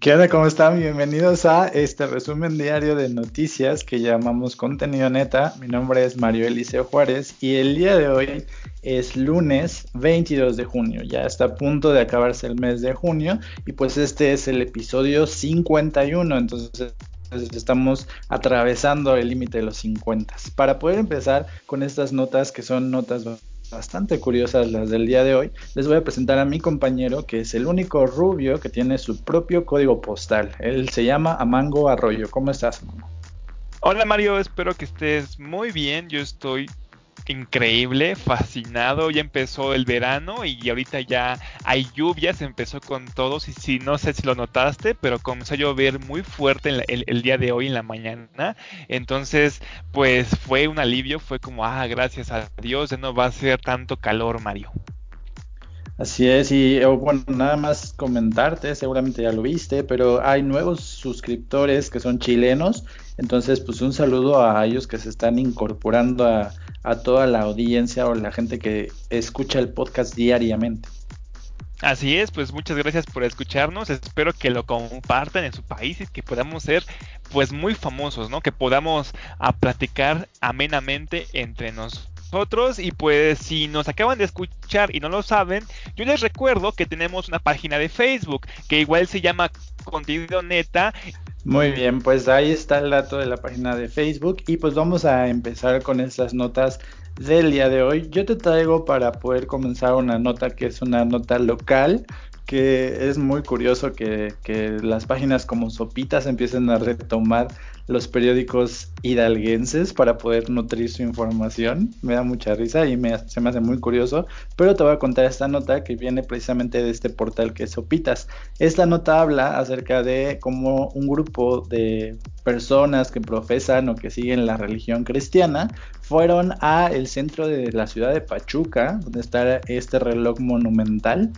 ¿Qué onda? ¿Cómo están? Bienvenidos a este resumen diario de noticias que llamamos Contenido Neta. Mi nombre es Mario Eliseo Juárez y el día de hoy es lunes 22 de junio. Ya está a punto de acabarse el mes de junio y pues este es el episodio 51. Entonces estamos atravesando el límite de los 50. Para poder empezar con estas notas que son notas bastante curiosas las del día de hoy, les voy a presentar a mi compañero que es el único rubio que tiene su propio código postal. Él se llama Amango Arroyo. ¿Cómo estás, Hola Mario, espero que estés muy bien. Yo estoy increíble, fascinado. Ya empezó el verano y ahorita ya hay lluvias, empezó con todos. Y si no sé si lo notaste, pero comenzó a llover muy fuerte el, día de hoy en la mañana. Entonces, pues fue un alivio, fue como, ah, gracias a Dios, ya no va a ser tanto calor, Mario. Así es, y bueno, nada más comentarte, seguramente ya lo viste, pero hay nuevos suscriptores que son chilenos, entonces pues un saludo a ellos que se están incorporando a, a toda la audiencia o la gente que escucha el podcast diariamente. Así es, pues muchas gracias por escucharnos. Espero que lo compartan en su país y que podamos ser pues muy famosos, ¿no? Que podamos a platicar amenamente entre nosotros y pues si nos acaban de escuchar y no lo saben, yo les recuerdo que tenemos una página de Facebook que igual se llama Contenido Neta muy bien, pues ahí está el dato de la página de Facebook y pues vamos a empezar con estas notas del día de hoy. Yo te traigo para poder comenzar una nota que es una nota local que es muy curioso que, las páginas como Sopitas empiecen a retomar los periódicos hidalguenses para poder nutrir su información. Me da mucha risa y me, se me hace muy curioso. Pero te voy a contar esta nota que viene precisamente de este portal que es Sopitas. Esta nota habla acerca de cómo un grupo de personas que profesan o que siguen la religión cristiana fueron a el centro de la ciudad de Pachuca, donde está este reloj monumental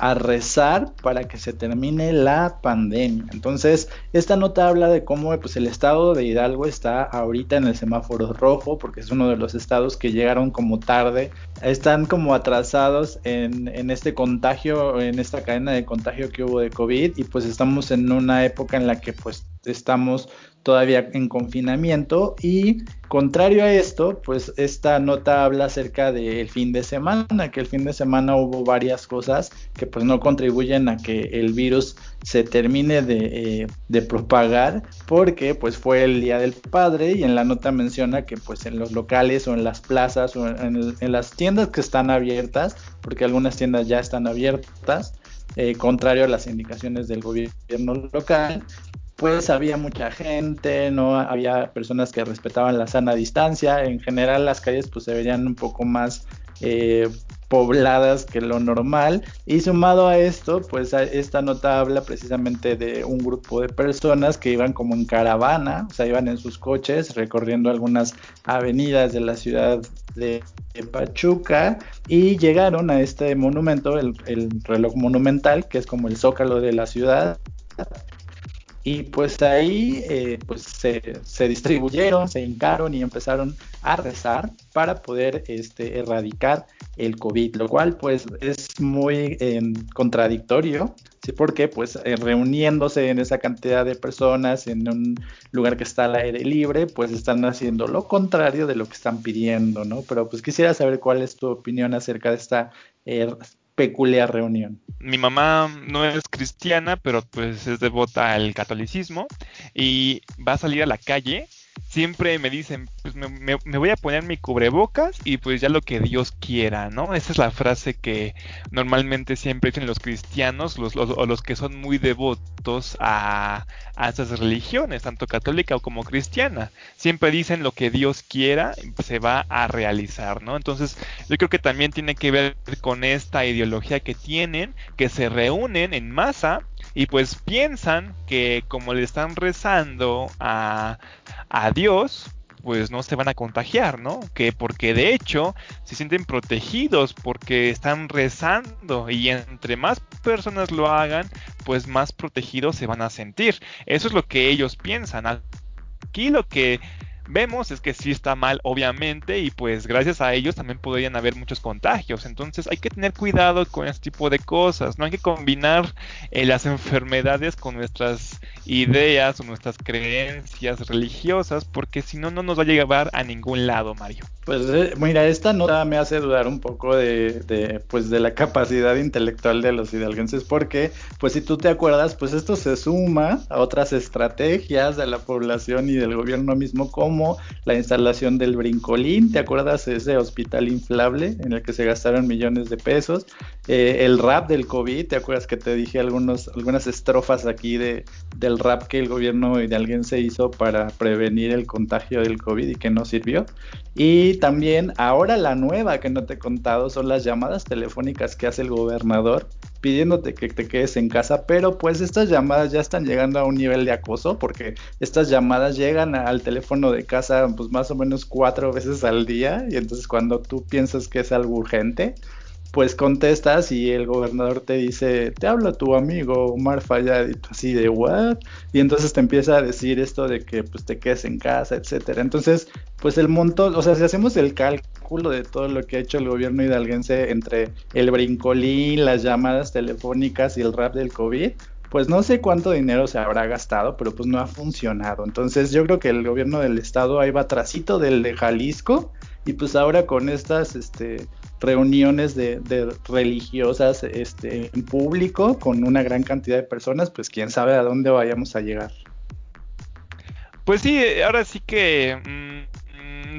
a rezar para que se termine la pandemia. Entonces, esta nota habla de cómo pues, el estado de Hidalgo está ahorita en el semáforo rojo, porque es uno de los estados que llegaron como tarde, están como atrasados en, en este contagio, en esta cadena de contagio que hubo de COVID, y pues estamos en una época en la que pues estamos todavía en confinamiento y contrario a esto, pues esta nota habla acerca del fin de semana, que el fin de semana hubo varias cosas que pues no contribuyen a que el virus se termine de, eh, propagar porque pues fue el día del padre y en la nota menciona que pues en los locales o en las plazas o en, las tiendas que están abiertas, porque algunas tiendas ya están abiertas, eh, contrario a las indicaciones del gobierno local, pues había mucha gente, no había personas que respetaban la sana distancia. En general las calles pues se verían un poco más eh, pobladas que lo normal. Y sumado a esto, pues esta nota habla precisamente de un grupo de personas que iban como en caravana, o sea, iban en sus coches recorriendo algunas avenidas de la ciudad de Pachuca y llegaron a este monumento, el reloj monumental, que es como el zócalo de la ciudad y pues ahí eh, pues se, distribuyeron, se hincaron y empezaron a rezar para poder este, erradicar el COVID, lo cual pues es muy em, contradictorio, ¿sí? Porque pues eh, reuniéndose en esa cantidad de personas en un lugar que está al aire libre, pues están haciendo lo contrario de lo que están pidiendo, ¿no? Pero pues quisiera saber cuál es tu opinión acerca de esta eh, peculiar reunión. Mi mamá no es cristiana, pero pues es devota al catolicismo y va a salir a la calle siempre me dicen, pues me, voy a poner mi cubrebocas y pues ya lo que Dios quiera, ¿no? Esa es la frase que normalmente siempre dicen los cristianos los, o los que son muy devotos a, a esas religiones, tanto católica como cristiana. Siempre dicen lo que Dios quiera se va a realizar, ¿no? Entonces yo creo que también tiene que ver con esta ideología que tienen, que se reúnen en masa y pues piensan que como le están rezando a, a Dios, pues no se van a contagiar, ¿no? Que porque de hecho se sienten protegidos porque están rezando y entre más personas lo hagan, pues más protegidos se van a sentir. Eso es lo que ellos piensan. Aquí lo que vemos es que sí está mal, obviamente, y pues gracias a ellos también podrían haber muchos contagios. Entonces hay que tener cuidado con este tipo de cosas, no hay que combinar eh, las enfermedades con nuestras ideas o nuestras creencias religiosas, porque si no, no nos va a llevar a ningún lado, Mario. Pues eh, mira, esta nota me hace dudar un poco de, pues de la capacidad intelectual de los hidalguenses, porque pues si tú te acuerdas, pues esto se suma a otras estrategias de la población y del gobierno mismo, como la instalación del brincolín, ¿te acuerdas ese hospital inflable en el que se gastaron millones de pesos? Eh, el rap del COVID, ¿te acuerdas que te dije algunas estrofas aquí de, del rap que el gobierno hidalguense hizo para prevenir el contagio del COVID y que no sirvió? Y también ahora la nueva que no te he contado son las llamadas telefónicas que hace el gobernador pidiéndote que te quedes en casa, pero pues estas llamadas ya están llegando a un nivel de acoso porque estas llamadas llegan al teléfono de casa pues más o menos cuatro veces al día y entonces cuando tú piensas que es algo urgente, pues contestas y el gobernador te dice, te habla tu amigo Omar Fayad y tú así de what? Y entonces te empieza a decir esto de que pues te quedes en casa, etcétera. Entonces, pues el montón, o sea, si hacemos el cálculo de todo lo que ha hecho el gobierno hidalguense entre el brincolín, las llamadas telefónicas y el rap del COVID, pues no sé cuánto dinero se habrá gastado, pero pues no ha funcionado. Entonces yo creo que el gobierno del estado ahí va trasito del de Jalisco y pues ahora con estas, este, reuniones de, religiosas este, en público con una gran cantidad de personas, pues quién sabe a dónde vayamos a llegar. Pues sí, ahora sí que mm,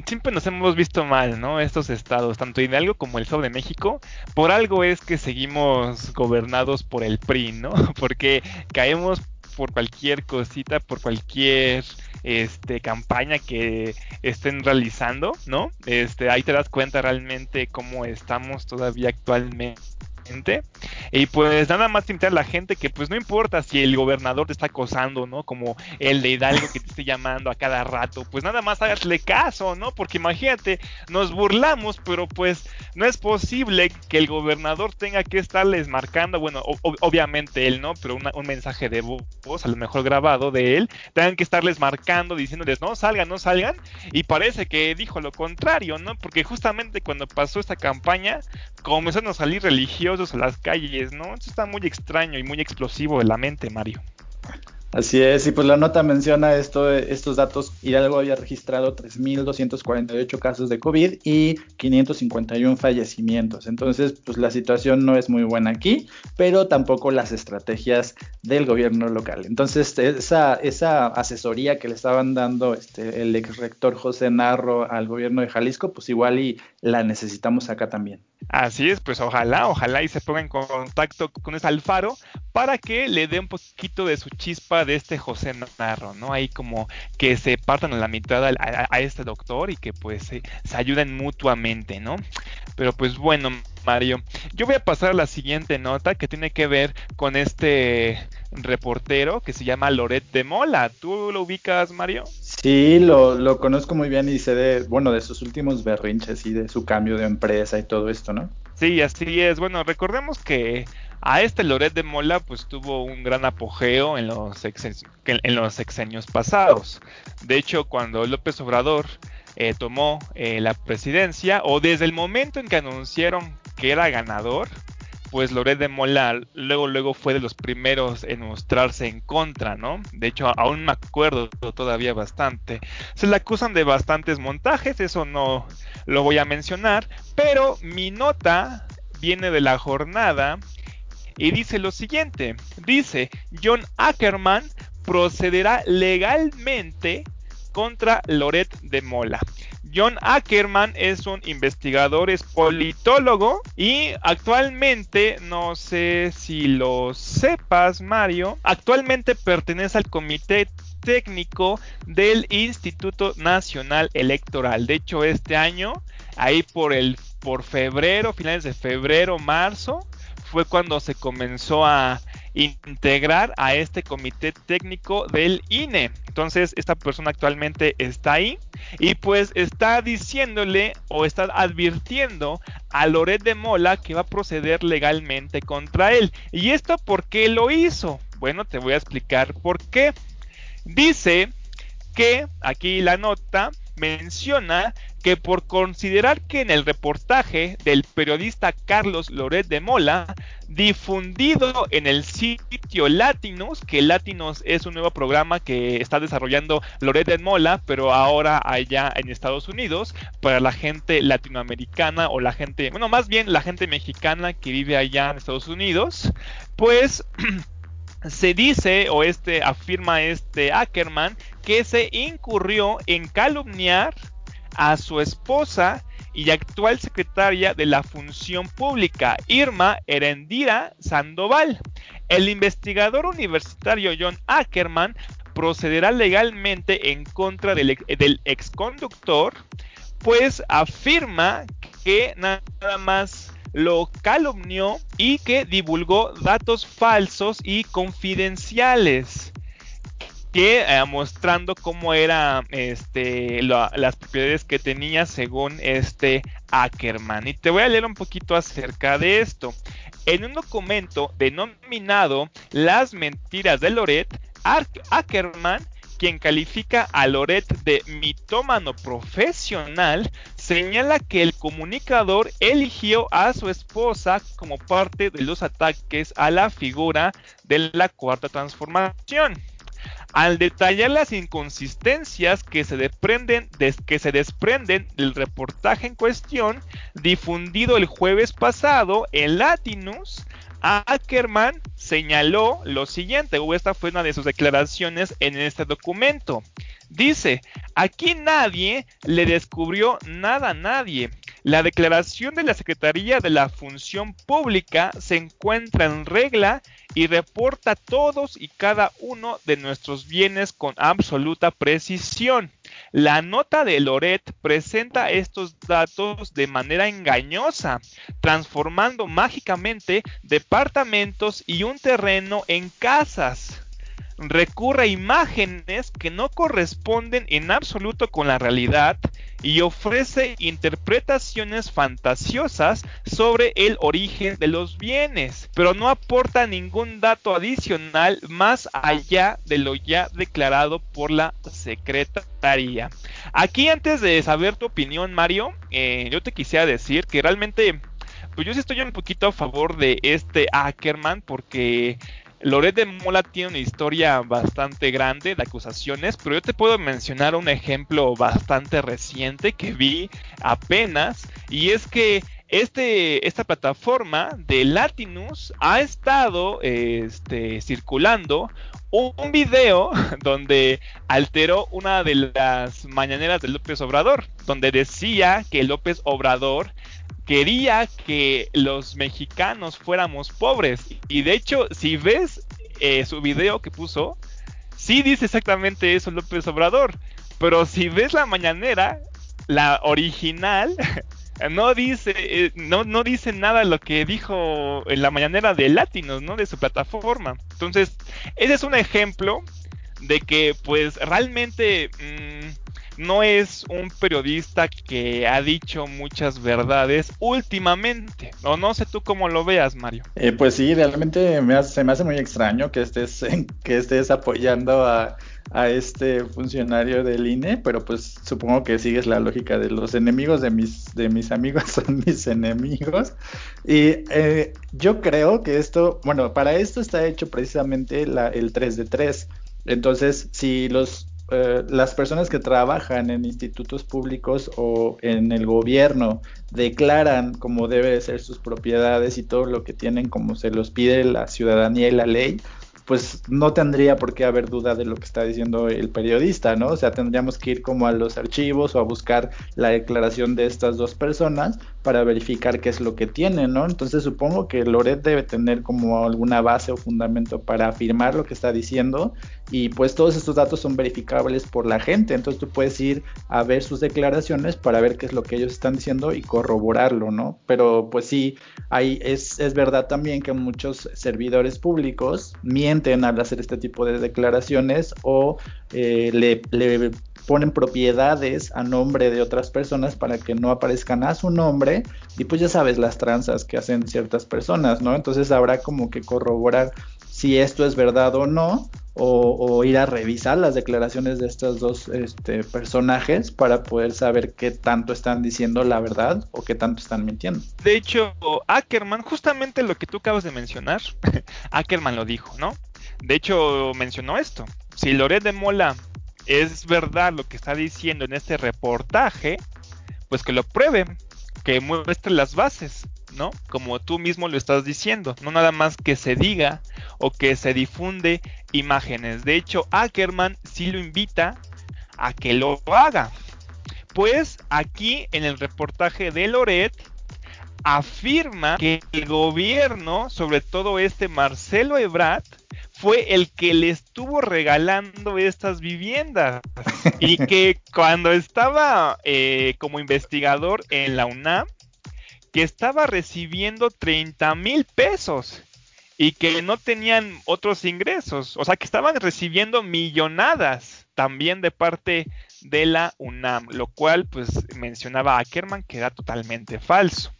siempre nos hemos visto mal, ¿no? Estos estados, tanto Hidalgo como el Estado de México, por algo es que seguimos gobernados por el PRI, ¿no? Porque caemos por cualquier cosita, por cualquier este, campaña que estén realizando, ¿no? Este, ahí te das cuenta realmente cómo estamos todavía actualmente y pues nada más invitar a la gente que pues no importa si el gobernador te está acosando, ¿no? Como el de Hidalgo que te esté llamando a cada rato, pues nada más hágasle caso, ¿no? Porque imagínate, nos burlamos, pero pues no es posible que el gobernador tenga que estarles marcando, bueno, obviamente él, ¿no? Pero un mensaje de voz, a lo mejor grabado de él, tengan que estarles marcando, diciéndoles, no salgan, no salgan, y parece que dijo lo contrario, ¿no? Porque justamente cuando pasó esta campaña, comenzaron a salir religiosos, a las calles, ¿no? Esto está muy extraño y muy explosivo en la mente, Mario. Así es, y pues la nota menciona esto, estos datos. Hidalgo había registrado 3.248 casos de COVID y 551 fallecimientos. Entonces, pues la situación no es muy buena aquí, pero tampoco las estrategias del gobierno local. Entonces, esa, esa asesoría que le estaban dando este, el ex rector José Narro al gobierno de Jalisco, pues igual y la necesitamos acá también. Así es, pues ojalá, ojalá y se ponga en contacto con ese Alfaro para que le dé un poquito de su chispa de este José Narro, ¿no? Ahí como que se partan a la mitad a, este doctor y que pues se, ayuden mutuamente, ¿no? Pero pues bueno, Mario, yo voy a pasar a la siguiente nota que tiene que ver con este reportero que se llama Loret de Mola. ¿Tú lo ubicas, Mario? Sí, lo, lo, conozco muy bien y sé de, bueno, de sus últimos berrinches y de su cambio de empresa y todo esto, ¿no? Sí, así es. Bueno, recordemos que a este Loret de Mola pues tuvo un gran apogeo en los, en los sexenios pasados. De hecho, cuando López Obrador eh, tomó eh, la presidencia o desde el momento en que anunciaron que era ganador, pues Loret de Mola luego luego fue de los primeros en mostrarse en contra, ¿no? De hecho, aún me acuerdo todavía bastante. Se le acusan de bastantes montajes, eso no lo voy a mencionar, pero mi nota viene de la jornada y dice lo siguiente, dice, John Ackerman procederá legalmente contra Loret de Mola. John Ackerman es un investigador, es politólogo y actualmente, no sé si lo sepas Mario, actualmente pertenece al comité técnico del Instituto Nacional Electoral. De hecho, este año, ahí por el por febrero, finales de febrero, marzo, fue cuando se comenzó a integrar a este comité técnico del INE. Entonces, esta persona actualmente está ahí y pues está diciéndole o está advirtiendo a Loret de Mola que va a proceder legalmente contra él. ¿Y esto por qué lo hizo? Bueno, te voy a explicar por qué. Dice que aquí la nota menciona que por considerar que en el reportaje del periodista Carlos Loret de Mola, difundido en el sitio Latinos, que Latinos es un nuevo programa que está desarrollando Loret de Mola, pero ahora allá en Estados Unidos, para la gente latinoamericana o la gente, bueno, más bien la gente mexicana que vive allá en Estados Unidos, pues... se dice o este afirma este Ackerman que se incurrió en calumniar a su esposa y actual secretaria de la Función Pública, Irma Erendira Sandoval. El investigador universitario John Ackerman procederá legalmente en contra del, del exconductor, pues afirma que nada más lo calumnió y que divulgó datos falsos y confidenciales que eh, mostrando cómo eran este, las propiedades que tenía según este Ackerman. Y te voy a leer un poquito acerca de esto. En un documento denominado Las mentiras de Loret, Ackerman quien califica a Loret de mitómano profesional, señala que el comunicador eligió a su esposa como parte de los ataques a la figura de la cuarta transformación. Al detallar las inconsistencias que se, desprenden, que se desprenden del reportaje en cuestión, difundido el jueves pasado en Latinus, Ackerman señaló lo siguiente, o esta fue una de sus declaraciones en este documento. Dice, aquí nadie le descubrió nada a nadie. La declaración de la Secretaría de la Función Pública se encuentra en regla y reporta todos y cada uno de nuestros bienes con absoluta precisión. La nota de Loret presenta estos datos de manera engañosa, transformando mágicamente departamentos y un terreno en casas recurre a imágenes que no corresponden en absoluto con la realidad y ofrece interpretaciones fantasiosas sobre el origen de los bienes, pero no aporta ningún dato adicional más allá de lo ya declarado por la secretaría. Aquí antes de saber tu opinión, Mario, eh, yo te quisiera decir que realmente pues yo sí estoy un poquito a favor de este Ackerman porque Loret de Mola tiene una historia bastante grande de acusaciones, pero yo te puedo mencionar un ejemplo bastante reciente que vi apenas, y es que este, esta plataforma de Latinus ha estado este, circulando un video donde alteró una de las mañaneras de López Obrador, donde decía que López Obrador quería que los mexicanos fuéramos pobres. Y de hecho, si ves eh, su video que puso, sí dice exactamente eso López Obrador. Pero si ves la mañanera, la original, no dice, eh, no, no dice nada lo que dijo en la mañanera de Latinos, ¿no? De su plataforma. Entonces, ese es un ejemplo de que, pues, realmente... Mm, no es un periodista que ha dicho muchas verdades últimamente. O no sé tú cómo lo veas, Mario. Eh, pues sí, realmente me se me hace muy extraño que estés, que estés apoyando a, este funcionario del INE, pero pues supongo que sigues la lógica de los enemigos de mis, de mis amigos son mis enemigos. Y eh, yo creo que esto, bueno, para esto está hecho precisamente el 3 de 3. Entonces, si los eh, las personas que trabajan en institutos públicos o en el gobierno declaran como debe ser sus propiedades y todo lo que tienen como se los pide la ciudadanía y la ley, pues no tendría por qué haber duda de lo que está diciendo el periodista, ¿no? O sea, tendríamos que ir como a los archivos o a buscar la declaración de estas dos personas para verificar qué es lo que tienen, ¿no? Entonces supongo que Loret debe tener como alguna base o fundamento para afirmar lo que está diciendo y pues todos estos datos son verificables por la gente, entonces tú puedes ir a ver sus declaraciones para ver qué es lo que ellos están diciendo y corroborarlo, ¿no? Pero pues sí, hay, es, es verdad también que muchos servidores públicos mienten al hacer este tipo de declaraciones o eh, le, le ponen propiedades a nombre de otras personas para que no aparezcan a su nombre y pues ya sabes las tranzas que hacen ciertas personas, ¿no? Entonces habrá como que corroborar si esto es verdad o no o, ir a revisar las declaraciones de estos dos este, personajes para poder saber qué tanto están diciendo la verdad o qué tanto están mintiendo. De hecho, Ackerman, justamente lo que tú acabas de mencionar, Ackerman lo dijo, ¿no? De hecho, mencionó esto. Si Loret de Mola es verdad lo que está diciendo en este reportaje, pues que lo pruebe, que muestre las bases. ¿no? Como tú mismo lo estás diciendo, no nada más que se diga o que se difunde imágenes. De hecho, Ackerman sí lo invita a que lo haga. Pues aquí en el reportaje de Loret afirma que el gobierno, sobre todo este Marcelo Ebrard, fue el que le estuvo regalando estas viviendas y que cuando estaba eh, como investigador en la UNAM, que estaba recibiendo 30 mil pesos y que no tenían otros ingresos, o sea que estaban recibiendo millonadas también de parte de la UNAM, lo cual pues mencionaba Ackerman que era totalmente falso.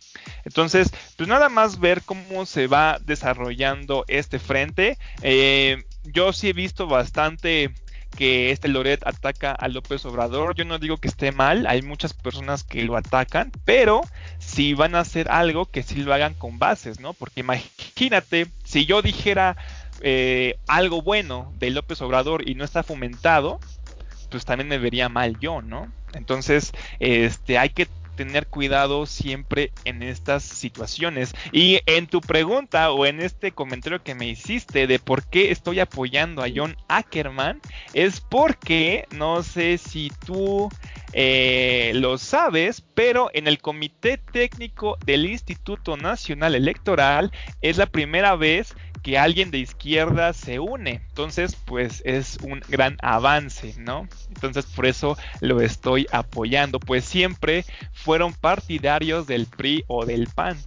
Entonces, pues nada más ver cómo se va desarrollando este frente. Eh, yo sí he visto bastante que este Loret ataca a López Obrador. Yo no digo que esté mal, hay muchas personas que lo atacan, pero si van a hacer algo, que sí lo hagan con bases, ¿no? Porque imagínate, si yo dijera eh, algo bueno de López Obrador y no está fomentado, pues también me vería mal yo, ¿no? Entonces, este, hay que tener cuidado siempre en estas situaciones. Y en tu pregunta o en este comentario que me hiciste de por qué estoy apoyando a John Ackerman, es porque no sé si tú eh, lo sabes, pero en el Comité Técnico del Instituto Nacional Electoral es la primera vez que alguien de izquierda se une. Entonces, pues es un gran avance, ¿no? Entonces, por eso lo estoy apoyando, pues siempre fueron partidarios del PRI o del PAN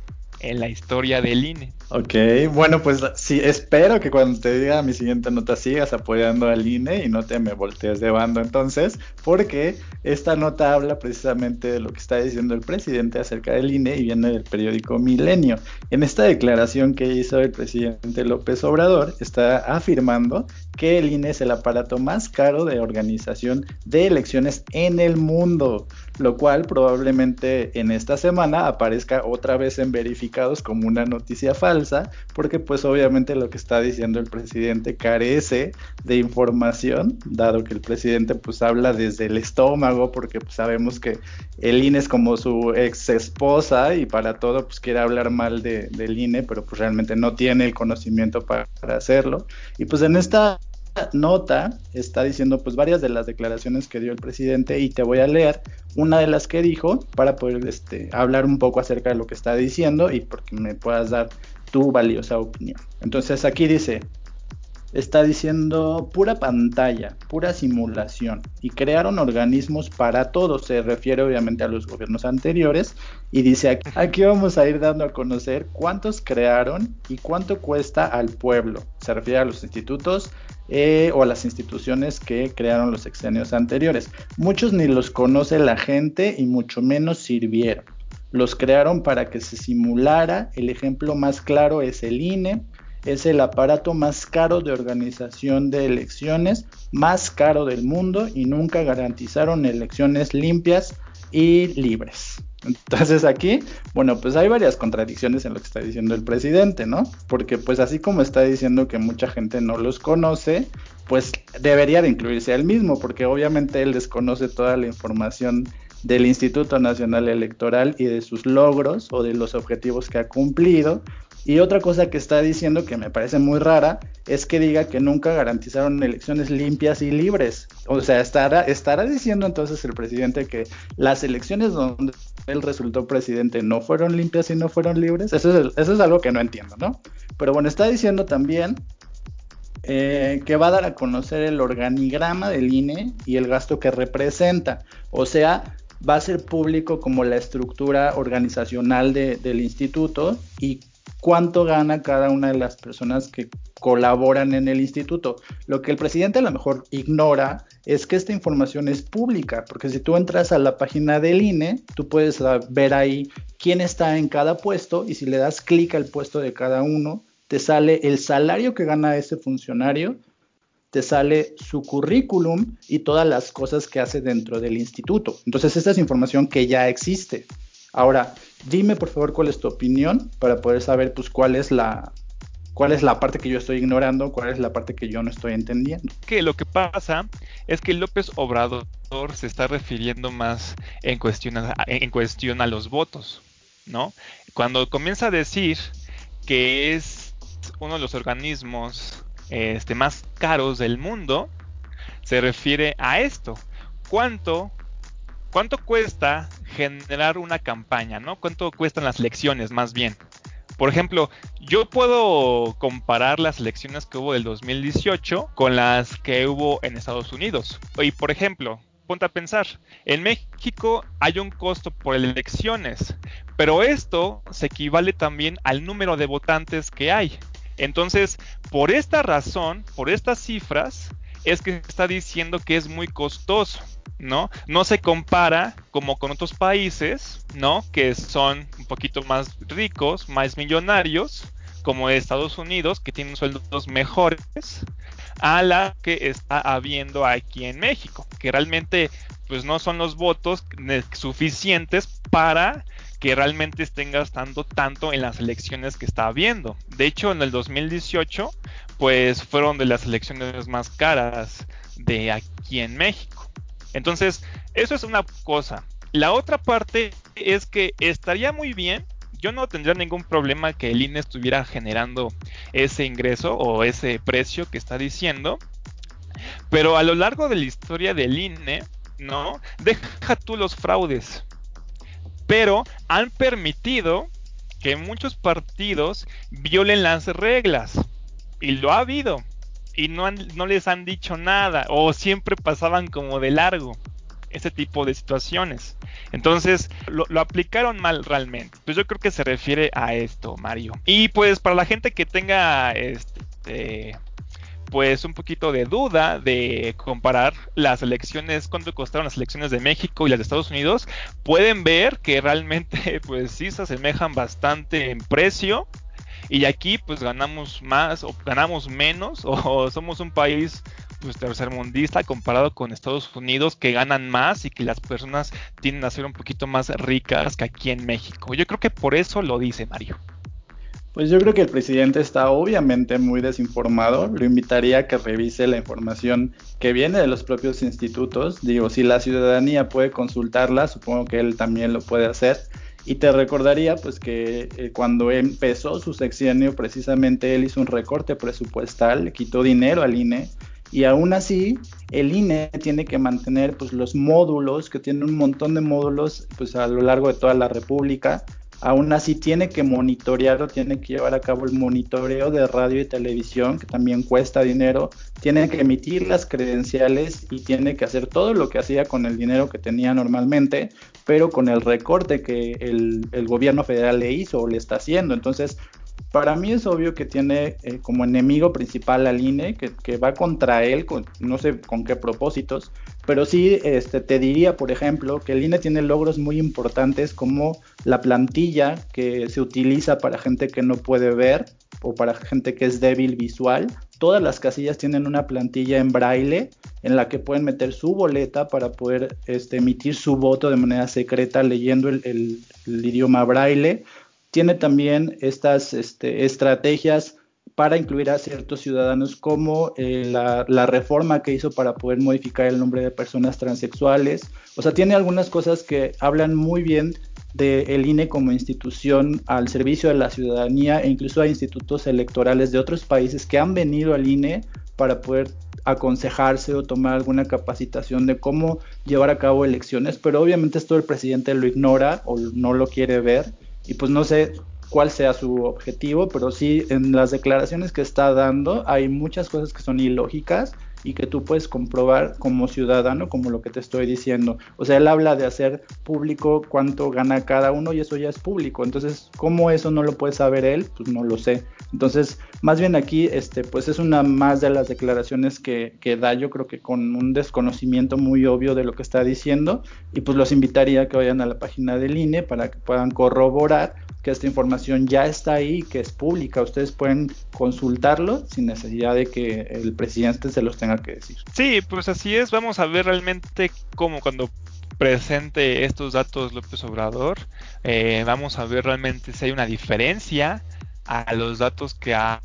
en la historia del INE. Ok, bueno, pues sí, espero que cuando te diga mi siguiente nota sigas apoyando al INE y no te me voltees de bando entonces, porque esta nota habla precisamente de lo que está diciendo el presidente acerca del INE y viene del periódico Milenio. En esta declaración que hizo el presidente López Obrador, está afirmando que el INE es el aparato más caro de organización de elecciones en el mundo, lo cual probablemente en esta semana aparezca otra vez en verificados como una noticia falsa porque pues obviamente lo que está diciendo el presidente carece de información, dado que el presidente pues habla desde el estómago, porque pues, sabemos que el INE es como su ex esposa y para todo pues quiere hablar mal de, del INE, pero pues realmente no tiene el conocimiento para, para hacerlo. Y pues en esta nota está diciendo pues varias de las declaraciones que dio el presidente y te voy a leer una de las que dijo para poder este, hablar un poco acerca de lo que está diciendo y porque me puedas dar tu valiosa opinión. Entonces aquí dice, está diciendo pura pantalla, pura simulación y crearon organismos para todo, se refiere obviamente a los gobiernos anteriores y dice aquí, aquí vamos a ir dando a conocer cuántos crearon y cuánto cuesta al pueblo, se refiere a los institutos eh, o a las instituciones que crearon los exenios anteriores. Muchos ni los conoce la gente y mucho menos sirvieron los crearon para que se simulara. El ejemplo más claro es el INE. Es el aparato más caro de organización de elecciones, más caro del mundo y nunca garantizaron elecciones limpias y libres. Entonces aquí, bueno, pues hay varias contradicciones en lo que está diciendo el presidente, ¿no? Porque pues así como está diciendo que mucha gente no los conoce, pues debería de incluirse al mismo, porque obviamente él desconoce toda la información del Instituto Nacional Electoral y de sus logros o de los objetivos que ha cumplido. Y otra cosa que está diciendo que me parece muy rara es que diga que nunca garantizaron elecciones limpias y libres. O sea, estará, diciendo entonces el presidente que las elecciones donde él resultó presidente no fueron limpias y no fueron libres. Eso es, eso es algo que no entiendo, ¿no? Pero bueno, está diciendo también eh, que va a dar a conocer el organigrama del INE y el gasto que representa. O sea, va a ser público como la estructura organizacional del instituto y cuánto gana cada una de las personas que colaboran en el instituto. Lo que el presidente a lo mejor ignora es que esta información es pública, porque si tú entras a la página del INE, tú puedes ver ahí quién está en cada puesto y si le das clic al puesto de cada uno, te sale el salario que gana ese funcionario, te sale su currículum y todas las cosas que hace dentro del instituto. Entonces, esta es información que ya existe. Ahora, dime por favor cuál es tu opinión para poder saber pues cuál es la cuál es la parte que yo estoy ignorando, cuál es la parte que yo no estoy entendiendo. Que lo que pasa es que López Obrador se está refiriendo más en cuestión a, en cuestión a los votos, ¿no? Cuando comienza a decir que es uno de los organismos este, más caros del mundo, se refiere a esto. ¿Cuánto, cuánto cuesta generar una campaña, ¿no? ¿Cuánto cuestan las elecciones, más bien? Por ejemplo, yo puedo comparar las elecciones que hubo del 2018 con las que hubo en Estados Unidos. Y por ejemplo, ponte a pensar, en México hay un costo por elecciones, pero esto se equivale también al número de votantes que hay. Entonces, por esta razón, por estas cifras, es que está diciendo que es muy costoso. ¿no? No se compara como con otros países, ¿no? Que son un poquito más ricos, más millonarios, como Estados Unidos, que tienen sueldos mejores, a la que está habiendo aquí en México, que realmente pues no son los votos suficientes para que realmente estén gastando tanto en las elecciones que está habiendo. De hecho, en el 2018, pues fueron de las elecciones más caras de aquí en México. Entonces, eso es una cosa. La otra parte es que estaría muy bien, yo no tendría ningún problema que el INE estuviera generando ese ingreso o ese precio que está diciendo, pero a lo largo de la historia del INE, ¿no? Deja tú los fraudes, pero han permitido que muchos partidos violen las reglas y lo ha habido y no, no les han dicho nada o siempre pasaban como de largo ese tipo de situaciones. Entonces, lo, aplicaron mal realmente. Pues yo creo que se refiere a esto, Mario. Y pues para la gente que tenga este pues un poquito de duda de comparar las elecciones, cuánto costaron las elecciones de México y las de Estados Unidos, pueden ver que realmente pues sí se asemejan bastante en precio y aquí pues ganamos más o ganamos menos o somos un país pues tercermundista comparado con Estados Unidos que ganan más y que las personas tienden a ser un poquito más ricas que aquí en México. Yo creo que por eso lo dice Mario. Pues yo creo que el presidente está obviamente muy desinformado. Lo invitaría a que revise la información que viene de los propios institutos. Digo, si la ciudadanía puede consultarla, supongo que él también lo puede hacer. Y te recordaría pues que eh, cuando empezó su sexenio precisamente él hizo un recorte presupuestal, quitó dinero al INE y aún así el INE tiene que mantener pues los módulos, que tiene un montón de módulos pues a lo largo de toda la República, aún así tiene que monitorear o tiene que llevar a cabo el monitoreo de radio y televisión, que también cuesta dinero, tiene que emitir las credenciales y tiene que hacer todo lo que hacía con el dinero que tenía normalmente, pero con el recorte que el, el gobierno federal le hizo o le está haciendo. Entonces, para mí es obvio que tiene eh, como enemigo principal al INE, que, va contra él, no sé con qué propósitos, pero sí este, te diría, por ejemplo, que el INE tiene logros muy importantes como la plantilla que se utiliza para gente que no puede ver o para gente que es débil visual. Todas las casillas tienen una plantilla en braille en la que pueden meter su boleta para poder este, emitir su voto de manera secreta leyendo el idioma braille tiene también estas este, estrategias para incluir a ciertos ciudadanos como eh, la, reforma que hizo para poder modificar el nombre de personas transexuales. O sea, tiene algunas cosas que hablan muy bien del INE como institución al servicio de la ciudadanía e incluso hay institutos electorales de otros países que han venido al INE para poder aconsejarse o tomar alguna capacitación de cómo llevar a cabo elecciones, pero obviamente esto el presidente lo ignora o no lo quiere ver y pues no sé cuál sea su objetivo, pero sí en las declaraciones que está dando hay muchas cosas que son ilógicas y que tú puedes comprobar como ciudadano, como lo que te estoy diciendo. O sea, él habla de hacer público cuánto gana cada uno y eso ya es público. Entonces, ¿cómo eso no lo puede saber él? Pues no lo sé. Entonces, más bien aquí, este, pues es una más de las declaraciones que, que da, yo creo que con un desconocimiento muy obvio de lo que está diciendo. Y pues los invitaría a que vayan a la página del INE para que puedan corroborar que esta información ya está ahí, que es pública. Ustedes pueden consultarlo sin necesidad de que el presidente se los tenga que decir. Sí, pues así es. Vamos a ver realmente cómo cuando presente estos datos López Obrador, eh, vamos a ver realmente si hay una diferencia a los datos que ha,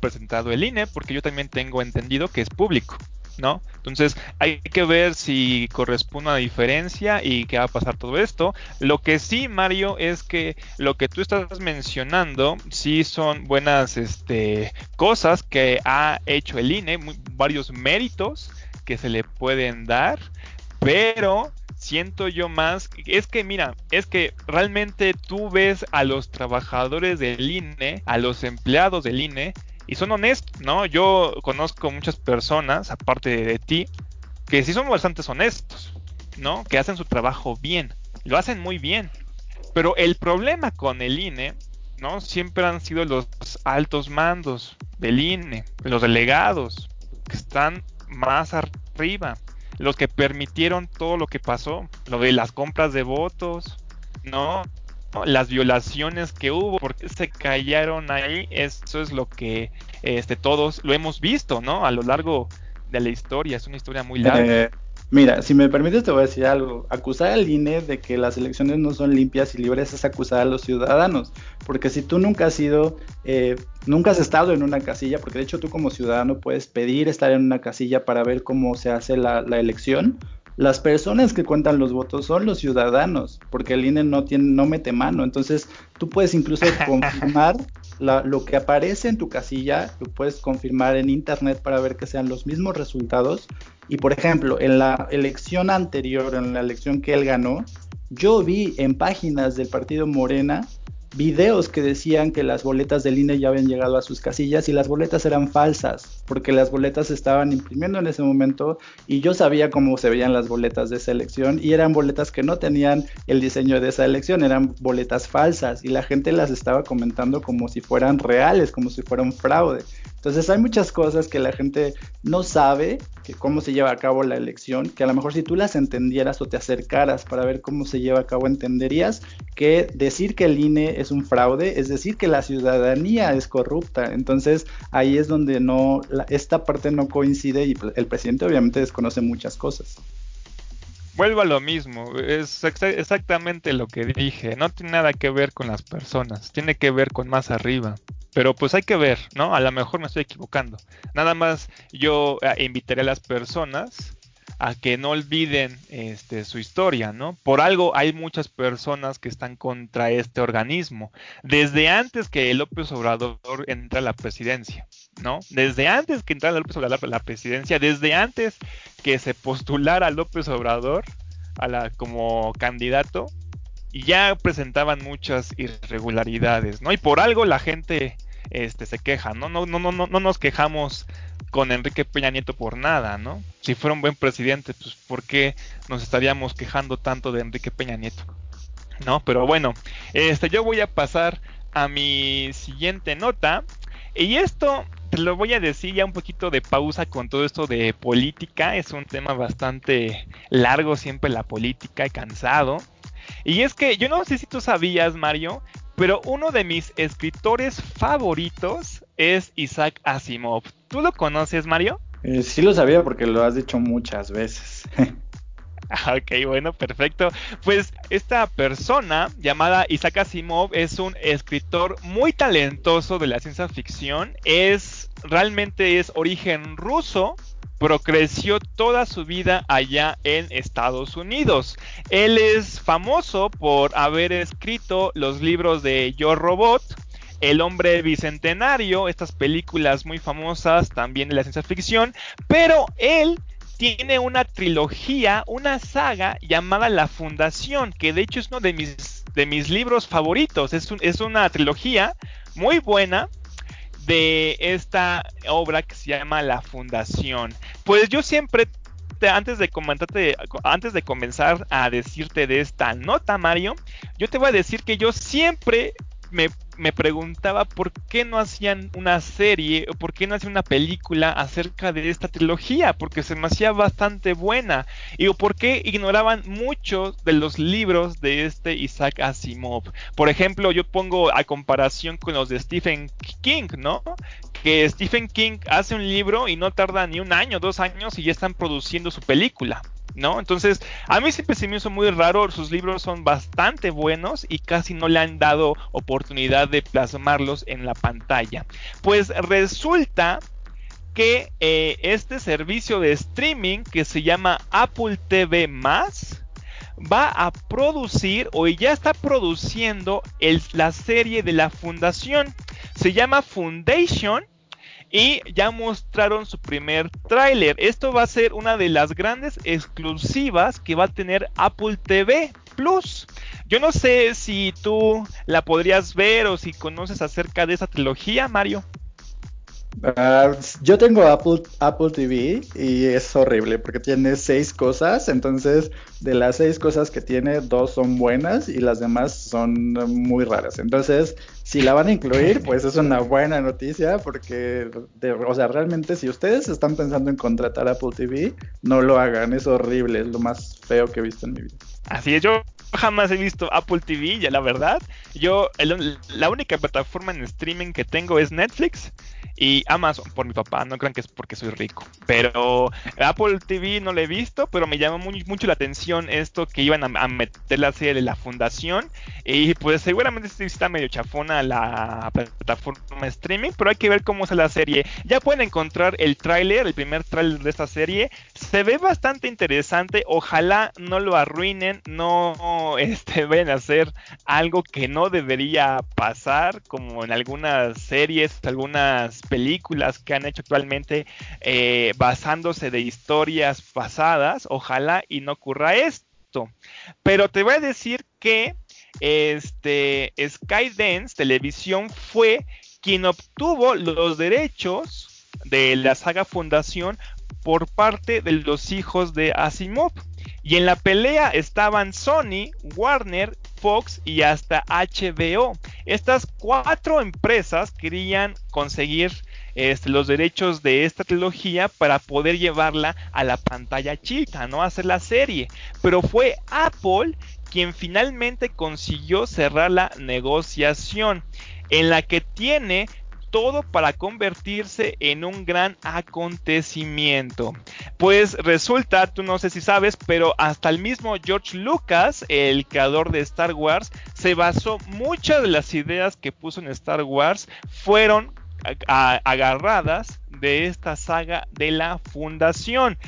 presentado el INE, porque yo también tengo entendido que es público. ¿No? Entonces hay que ver si corresponde una diferencia y qué va a pasar todo esto. Lo que sí, Mario, es que lo que tú estás mencionando sí son buenas este, cosas que ha hecho el INE, varios méritos que se le pueden dar, pero siento yo más, es que mira, es que realmente tú ves a los trabajadores del INE, a los empleados del INE, y son honestos, ¿no? Yo conozco muchas personas, aparte de ti, que sí son bastante honestos, ¿no? Que hacen su trabajo bien, lo hacen muy bien. Pero el problema con el INE, ¿no? Siempre han sido los altos mandos del INE, los delegados, que están más arriba los que permitieron todo lo que pasó, lo de las compras de votos, ¿no? Las violaciones que hubo, porque se callaron ahí, eso es lo que este, todos lo hemos visto, ¿no? A lo largo de la historia, es una historia muy larga. Eh, Mira, si me permites te voy a decir algo. Acusar al INE de que las elecciones no son limpias y libres es acusar a los ciudadanos. Porque si tú nunca has sido, eh, nunca has estado en una casilla, porque de hecho tú como ciudadano puedes pedir estar en una casilla para ver cómo se hace la, la elección, las personas que cuentan los votos son los ciudadanos, porque el INE no tiene, no mete mano. Entonces, tú puedes incluso confirmar lo que aparece en tu casilla, lo puedes confirmar en internet para ver que sean los mismos resultados. Y por ejemplo, en la elección anterior, en la elección que él ganó, yo vi en páginas del partido Morena videos que decían que las boletas del INE ya habían llegado a sus casillas y las boletas eran falsas, porque las boletas se estaban imprimiendo en ese momento y yo sabía cómo se veían las boletas de esa elección y eran boletas que no tenían el diseño de esa elección, eran boletas falsas y la gente las estaba comentando como si fueran reales, como si fuera un fraude. Entonces hay muchas cosas que la gente no sabe, que cómo se lleva a cabo la elección, que a lo mejor si tú las entendieras o te acercaras para ver cómo se lleva a cabo, entenderías que decir que el INE es un fraude es decir que la ciudadanía es corrupta. Entonces ahí es donde no, esta parte no coincide y el presidente obviamente desconoce muchas cosas. Vuelvo a lo mismo, es exactamente lo que dije, no tiene nada que ver con las personas, tiene que ver con más arriba. Pero pues hay que ver, ¿no? A lo mejor me estoy equivocando. Nada más yo eh, invitaré a las personas a que no olviden este, su historia, ¿no? Por algo hay muchas personas que están contra este organismo. Desde antes que López Obrador entra a la presidencia, ¿no? Desde antes que entrara López Obrador a la presidencia, desde antes que se postulara López Obrador a la, como candidato, ya presentaban muchas irregularidades, ¿no? Y por algo la gente este, se queja, ¿no? No, no, no, no, no nos quejamos con Enrique Peña Nieto por nada, ¿no? Si fuera un buen presidente, pues ¿por qué nos estaríamos quejando tanto de Enrique Peña Nieto? ¿No? Pero bueno, este, yo voy a pasar a mi siguiente nota. Y esto te lo voy a decir ya un poquito de pausa con todo esto de política. Es un tema bastante largo siempre la política, cansado. Y es que yo no sé si tú sabías, Mario, pero uno de mis escritores favoritos es Isaac Asimov. ¿Tú lo conoces, Mario? Eh, sí lo sabía porque lo has dicho muchas veces. Ok, bueno, perfecto. Pues esta persona llamada Isaac Asimov es un escritor muy talentoso de la ciencia ficción. Es realmente es origen ruso, pero creció toda su vida allá en Estados Unidos. Él es famoso por haber escrito los libros de Yo Robot, El hombre bicentenario, estas películas muy famosas también de la ciencia ficción, pero él tiene una trilogía, una saga llamada La Fundación, que de hecho es uno de mis, de mis libros favoritos. Es una trilogía muy buena de esta obra que se llama La Fundación. Pues yo siempre antes de comentarte, antes de comenzar a decirte de esta nota, Mario, yo te voy a decir que yo siempre me, me preguntaba por qué no hacían una serie o por qué no hacían una película acerca de esta trilogía, porque se me hacía bastante buena. Y por qué ignoraban muchos de los libros de este Isaac Asimov. Por ejemplo, yo pongo a comparación con los de Stephen King, ¿no? Que Stephen King hace un libro y no tarda ni un año, dos años y ya están produciendo su película. ¿No? Entonces, a mí siempre se me hizo muy raro, sus libros son bastante buenos y casi no le han dado oportunidad de plasmarlos en la pantalla. Pues resulta que eh, este servicio de streaming que se llama Apple TV va a producir o ya está produciendo la serie de la fundación. Se llama Foundation y ya mostraron su primer tráiler. Esto va a ser una de las grandes exclusivas que va a tener Apple TV Plus. Yo no sé si tú la podrías ver o si conoces acerca de esa trilogía, Mario. Ah, yo tengo Apple, Apple TV y es horrible porque tiene seis cosas, entonces de las seis cosas que tiene, dos son buenas y las demás son muy raras. Entonces, si la van a incluir, pues es una buena noticia porque, o sea, realmente si ustedes están pensando en contratar Apple TV, no lo hagan, es horrible, es lo más feo que he visto en mi vida. Así es, yo jamás he visto Apple TV, ya la verdad. Yo, la única plataforma en streaming que tengo es Netflix y Amazon por mi papá, no crean que es porque soy rico. Pero Apple TV no lo he visto, pero me llamó mucho la atención esto que iban a, meter la serie de la fundación. Y pues seguramente está medio chafona la plataforma streaming, pero hay que ver cómo es la serie. Ya pueden encontrar el tráiler, el primer tráiler de esta serie. Se ve bastante interesante, ojalá no lo arruinen, no este, vayan a hacer algo que no debería pasar, como en algunas series, algunas películas que han hecho actualmente eh, basándose de historias pasadas. Ojalá y no ocurra esto. Pero te voy a decir que este Skydance Televisión fue quien obtuvo los derechos de la saga Fundación por parte de los hijos de Asimov. Y en la pelea estaban Sony, Warner, Fox y hasta HBO. Estas cuatro empresas querían conseguir este, los derechos de esta trilogía para poder llevarla a la pantalla chica, ¿no? Hacer la serie. Pero fue Apple quien finalmente consiguió cerrar la negociación en la que tiene todo para convertirse en un gran acontecimiento. Pues resulta, tú no sé si sabes, pero hasta el mismo George Lucas, el creador de Star Wars, se basó muchas de las ideas que puso en Star Wars fueron agarradas de esta saga de la fundación.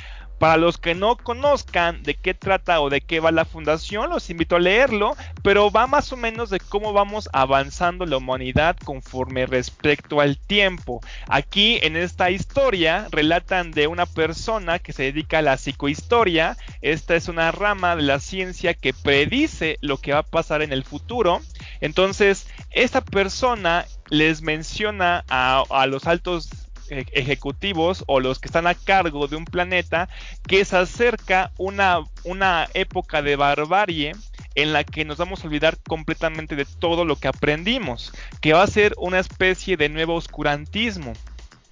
Para los que no conozcan de qué trata o de qué va la fundación, los invito a leerlo, pero va más o menos de cómo vamos avanzando la humanidad conforme respecto al tiempo. Aquí en esta historia relatan de una persona que se dedica a la psicohistoria. Esta es una rama de la ciencia que predice lo que va a pasar en el futuro. Entonces, esta persona les menciona a, a los altos ejecutivos o los que están a cargo de un planeta que se acerca una, una época de barbarie en la que nos vamos a olvidar completamente de todo lo que aprendimos, que va a ser una especie de nuevo oscurantismo.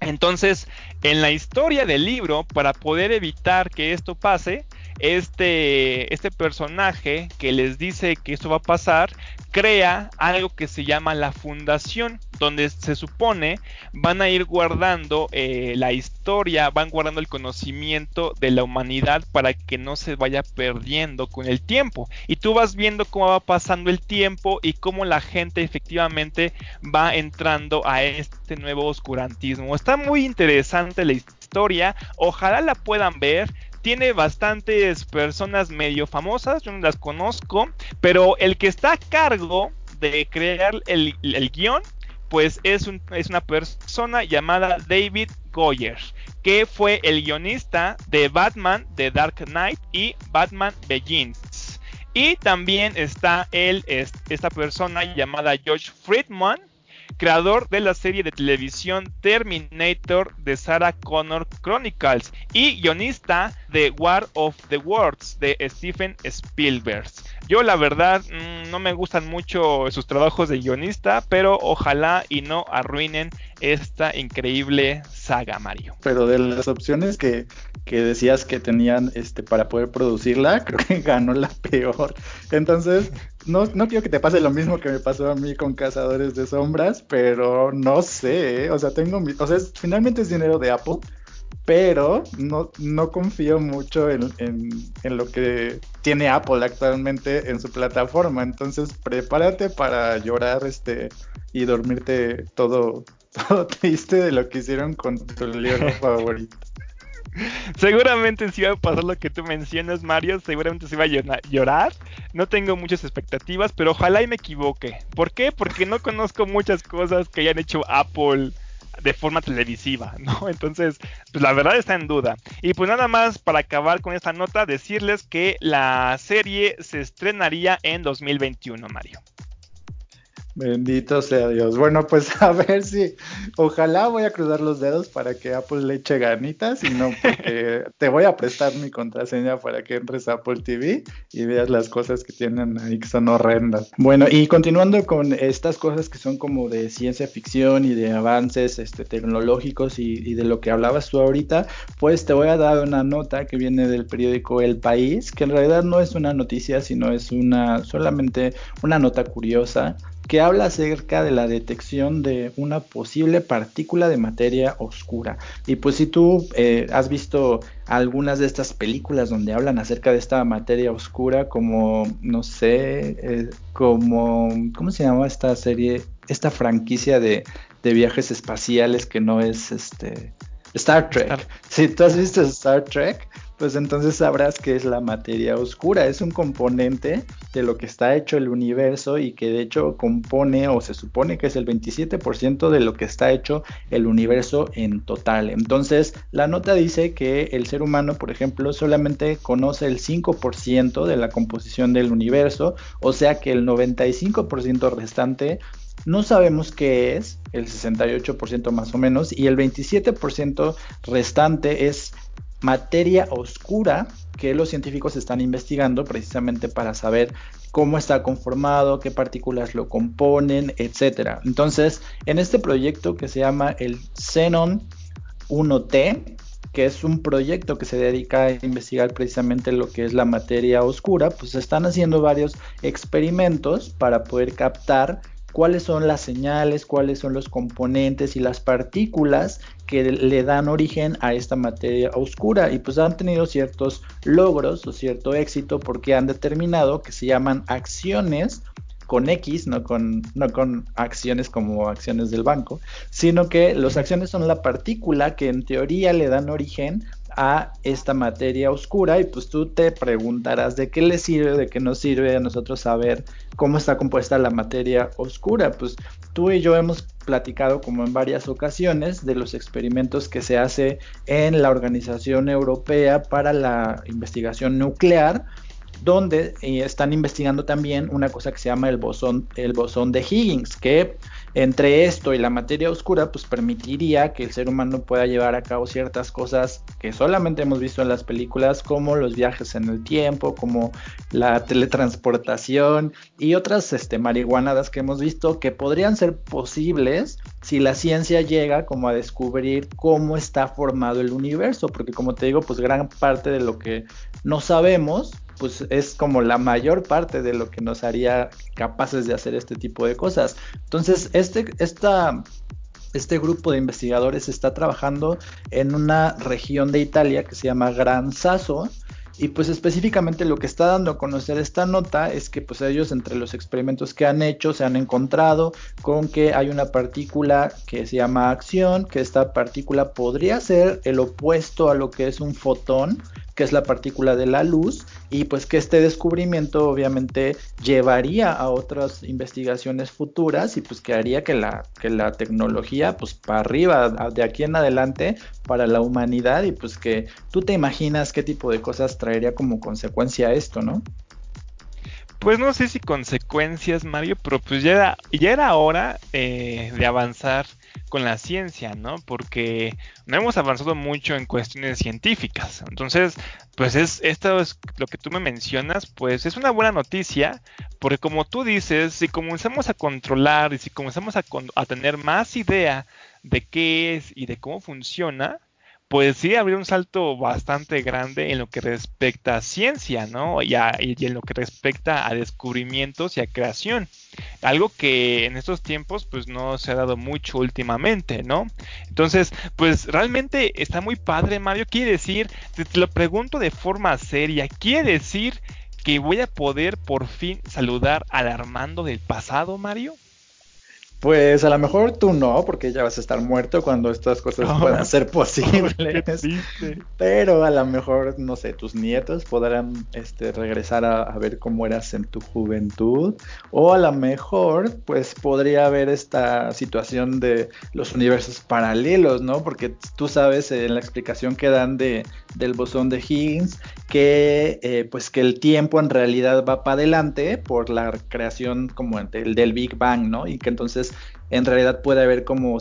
Entonces, en la historia del libro, para poder evitar que esto pase, este, este personaje que les dice que esto va a pasar, crea algo que se llama la fundación, donde se supone van a ir guardando eh, la historia, van guardando el conocimiento de la humanidad para que no se vaya perdiendo con el tiempo. Y tú vas viendo cómo va pasando el tiempo y cómo la gente efectivamente va entrando a este nuevo oscurantismo. Está muy interesante la historia, ojalá la puedan ver tiene bastantes personas medio famosas, yo no las conozco, pero el que está a cargo de crear el, guion, pues es, es una persona llamada David Goyer, que fue el guionista de Batman, de Dark Knight y Batman Begins. Y también está él, esta persona llamada George Friedman, creador de la serie de televisión Terminator de Sarah Connor Chronicles y guionista de War of the Worlds de Stephen Spielberg. Yo la verdad mm, no me gustan mucho sus trabajos de guionista, pero ojalá y no arruinen esta increíble saga, Mario. Pero de las opciones que, que decías que tenían este para poder producirla, creo que ganó la peor. Entonces, no, no quiero que te pase lo mismo que me pasó a mí con Cazadores de Sombras, pero no sé, ¿eh? o sea, tengo mi, o sea, finalmente es dinero de Apple, pero no, no confío mucho en, en, lo que tiene Apple actualmente en su plataforma. Entonces, prepárate para llorar este y dormirte todo, todo triste de lo que hicieron con tu libro favorito. Seguramente si va a pasar lo que tú mencionas, Mario. Seguramente se va a llorar. No tengo muchas expectativas, pero ojalá y me equivoque. ¿Por qué? Porque no conozco muchas cosas que hayan hecho Apple de forma televisiva, ¿no? Entonces, pues la verdad está en duda. Y pues nada más para acabar con esta nota, decirles que la serie se estrenaría en 2021, Mario. Bendito sea Dios. Bueno, pues a ver si, ojalá voy a cruzar los dedos para que Apple le eche ganitas y no porque te voy a prestar mi contraseña para que entres a Apple TV y veas las cosas que tienen ahí que son horrendas. Bueno, y continuando con estas cosas que son como de ciencia ficción y de avances este, tecnológicos y, y de lo que hablabas tú ahorita, pues te voy a dar una nota que viene del periódico El País, que en realidad no es una noticia, sino es una solamente una nota curiosa que habla acerca de la detección de una posible partícula de materia oscura. Y pues si tú eh, has visto algunas de estas películas donde hablan acerca de esta materia oscura, como, no sé, eh, como, ¿cómo se llama esta serie? Esta franquicia de, de viajes espaciales que no es este... Star Trek. Si tú has visto Star Trek, pues entonces sabrás que es la materia oscura. Es un componente de lo que está hecho el universo y que de hecho compone o se supone que es el 27% de lo que está hecho el universo en total. Entonces la nota dice que el ser humano, por ejemplo, solamente conoce el 5% de la composición del universo, o sea que el 95% restante no sabemos qué es, el 68% más o menos, y el 27% restante es materia oscura que los científicos están investigando precisamente para saber cómo está conformado, qué partículas lo componen, etc. Entonces, en este proyecto que se llama el Xenon 1T, que es un proyecto que se dedica a investigar precisamente lo que es la materia oscura, pues están haciendo varios experimentos para poder captar cuáles son las señales, cuáles son los componentes y las partículas que le dan origen a esta materia oscura. Y pues han tenido ciertos logros o cierto éxito porque han determinado que se llaman acciones con X, no con, no con acciones como acciones del banco, sino que las acciones son la partícula que en teoría le dan origen a esta materia oscura y pues tú te preguntarás de qué le sirve, de qué nos sirve a nosotros saber cómo está compuesta la materia oscura. Pues tú y yo hemos platicado como en varias ocasiones de los experimentos que se hace en la Organización Europea para la Investigación Nuclear donde eh, están investigando también una cosa que se llama el bosón, el bosón de Higgins, que entre esto y la materia oscura, pues permitiría que el ser humano pueda llevar a cabo ciertas cosas que solamente hemos visto en las películas, como los viajes en el tiempo, como la teletransportación y otras este, marihuanadas que hemos visto que podrían ser posibles si la ciencia llega como a descubrir cómo está formado el universo, porque como te digo, pues gran parte de lo que no sabemos pues es como la mayor parte de lo que nos haría capaces de hacer este tipo de cosas. Entonces, este, este grupo de investigadores está trabajando en una región de Italia que se llama Gran Sasso, y pues específicamente lo que está dando a conocer esta nota es que pues ellos entre los experimentos que han hecho se han encontrado con que hay una partícula que se llama acción, que esta partícula podría ser el opuesto a lo que es un fotón, que es la partícula de la luz, y pues que este descubrimiento obviamente llevaría a otras investigaciones futuras y pues que haría que la, que la tecnología pues para arriba, de aquí en adelante, para la humanidad y pues que tú te imaginas qué tipo de cosas traería como consecuencia esto, ¿no? Pues no sé si consecuencias, Mario, pero pues ya era, ya era hora eh, de avanzar con la ciencia, ¿no? Porque no hemos avanzado mucho en cuestiones científicas. Entonces, pues es esto es lo que tú me mencionas, pues es una buena noticia, porque como tú dices, si comenzamos a controlar y si comenzamos a, a tener más idea de qué es y de cómo funciona, pues sí habría un salto bastante grande en lo que respecta a ciencia, ¿no? Y, en lo que respecta a descubrimientos y a creación. Algo que en estos tiempos pues no se ha dado mucho últimamente, ¿no? Entonces, pues realmente está muy padre, Mario. Quiere decir, te lo pregunto de forma seria, quiere decir que voy a poder por fin saludar al Armando del pasado, Mario? Pues a lo mejor tú no, porque ya vas a estar muerto cuando estas cosas puedan ser posibles. pero a lo mejor, no sé, tus nietos podrán este, regresar a, ver cómo eras en tu juventud. O a lo mejor, pues podría haber esta situación de los universos paralelos, ¿no? Porque tú sabes en la explicación que dan de, del bosón de Higgs que eh, pues que el tiempo en realidad va para adelante por la creación como el del Big Bang, ¿no? Y que entonces en realidad puede haber como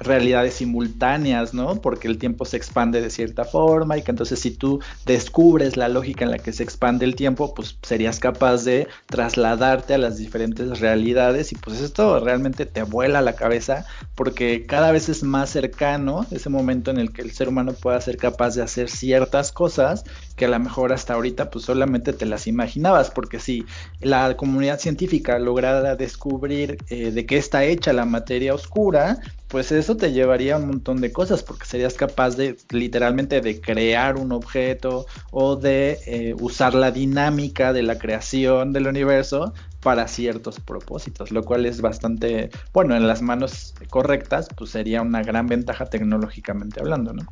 realidades simultáneas, ¿no? Porque el tiempo se expande de cierta forma y que entonces si tú descubres la lógica en la que se expande el tiempo, pues serías capaz de trasladarte a las diferentes realidades y pues esto realmente te vuela la cabeza porque cada vez es más cercano ese momento en el que el ser humano pueda ser capaz de hacer ciertas cosas que a lo mejor hasta ahorita pues solamente te las imaginabas, porque si la comunidad científica lograra descubrir eh, de qué está hecha la materia oscura, pues eso te llevaría a un montón de cosas, porque serías capaz de literalmente de crear un objeto o de eh, usar la dinámica de la creación del universo para ciertos propósitos, lo cual es bastante, bueno, en las manos correctas, pues sería una gran ventaja tecnológicamente hablando, ¿no?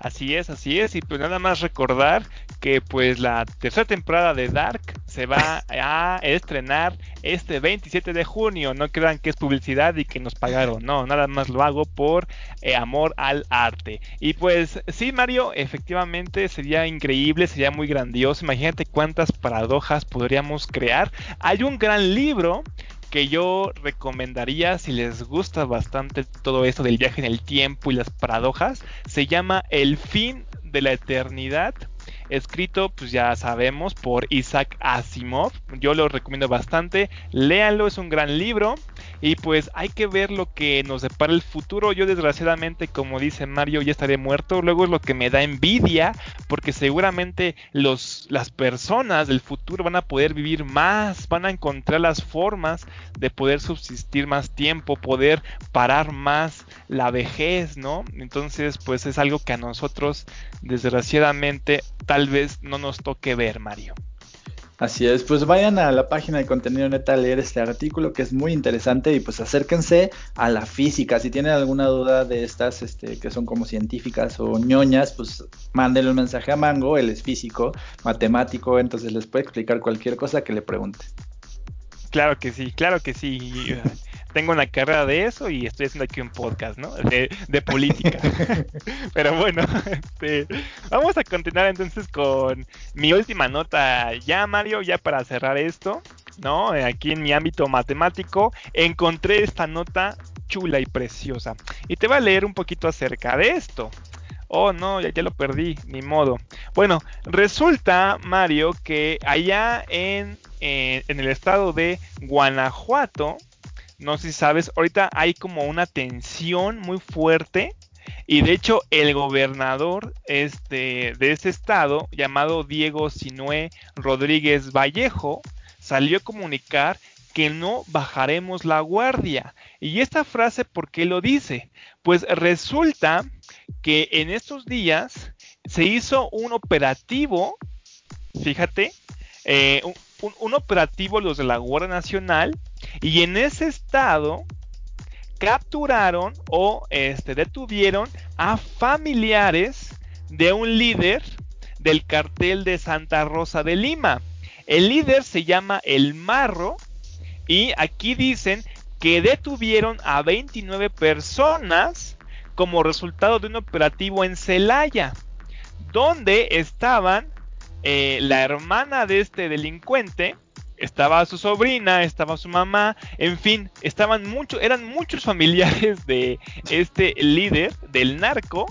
Así es, así es. Y pues nada más recordar que pues la tercera temporada de Dark se va a estrenar este 27 de junio. No crean que es publicidad y que nos pagaron. No, nada más lo hago por eh, amor al arte. Y pues sí, Mario, efectivamente sería increíble, sería muy grandioso. Imagínate cuántas paradojas podríamos crear. Hay un gran libro que yo recomendaría si les gusta bastante todo esto del viaje en el tiempo y las paradojas, se llama El fin de la eternidad escrito, pues ya sabemos, por Isaac Asimov. Yo lo recomiendo bastante. Léanlo, es un gran libro. Y pues hay que ver lo que nos depara el futuro. Yo desgraciadamente, como dice Mario, ya estaré muerto. Luego es lo que me da envidia, porque seguramente los, las personas del futuro van a poder vivir más, van a encontrar las formas de poder subsistir más tiempo, poder parar más la vejez, ¿no? Entonces, pues es algo que a nosotros, desgraciadamente, tal vez no nos toque ver, Mario. Así es, pues vayan a la página de contenido neta a leer este artículo que es muy interesante y pues acérquense a la física. Si tienen alguna duda de estas este, que son como científicas o ñoñas, pues mándenle un mensaje a Mango, él es físico, matemático, entonces les puede explicar cualquier cosa que le pregunte. Claro que sí, claro que sí tengo una carrera de eso y estoy haciendo aquí un podcast, ¿no? De, política. Pero bueno, este, vamos a continuar entonces con mi última nota ya, Mario, ya para cerrar esto, ¿no? Aquí en mi ámbito matemático encontré esta nota chula y preciosa. Y te voy a leer un poquito acerca de esto. Oh, no, ya, ya, lo perdí, ni modo. Bueno, resulta, Mario, que allá en, en el estado de Guanajuato, no sé si sabes, ahorita hay como una tensión muy fuerte y de hecho el gobernador de ese estado, llamado Diego Sinué Rodríguez Vallejo, salió a comunicar que no bajaremos la guardia. Y esta frase, ¿por qué lo dice? Pues resulta que en estos días se hizo un operativo, fíjate, eh, un, operativo los de la Guardia Nacional y en ese estado capturaron o este, detuvieron a familiares de un líder del cartel de Santa Rosa de Lima. El líder se llama El Marro y aquí dicen que detuvieron a 29 personas como resultado de un operativo en Celaya, donde estaban eh, la hermana de este delincuente estaba su sobrina, estaba su mamá, en fin, estaban muchos, eran muchos familiares de este líder del narco.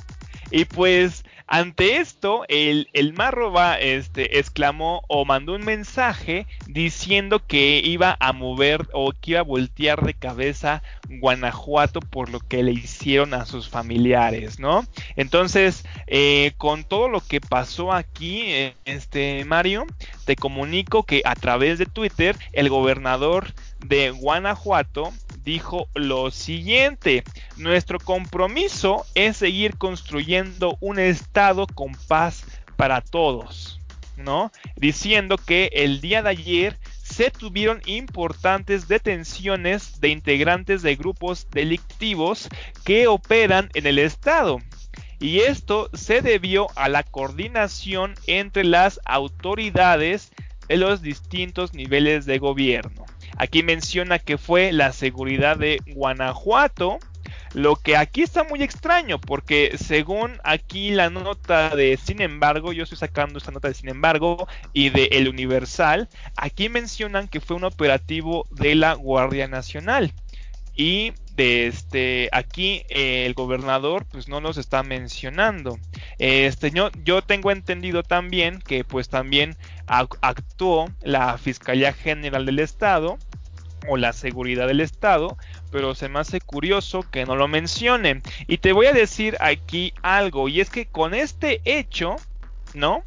Y pues ante esto, el, el marro va, este, exclamó o mandó un mensaje diciendo que iba a mover o que iba a voltear de cabeza Guanajuato por lo que le hicieron a sus familiares, ¿no? Entonces, eh, con todo lo que pasó aquí, eh, este Mario, te comunico que a través de Twitter el gobernador de Guanajuato dijo lo siguiente, nuestro compromiso es seguir construyendo un estado con paz para todos, ¿no? Diciendo que el día de ayer se tuvieron importantes detenciones de integrantes de grupos delictivos que operan en el estado. Y esto se debió a la coordinación entre las autoridades de los distintos niveles de gobierno. Aquí menciona que fue la seguridad de Guanajuato, lo que aquí está muy extraño, porque según aquí la nota de Sin embargo, yo estoy sacando esta nota de Sin embargo y de El Universal, aquí mencionan que fue un operativo de la Guardia Nacional. Y de este aquí eh, el gobernador pues no nos está mencionando. Este yo, yo tengo entendido también que pues también actuó la Fiscalía General del Estado o la seguridad del Estado, pero se me hace curioso que no lo mencionen. Y te voy a decir aquí algo, y es que con este hecho, ¿no?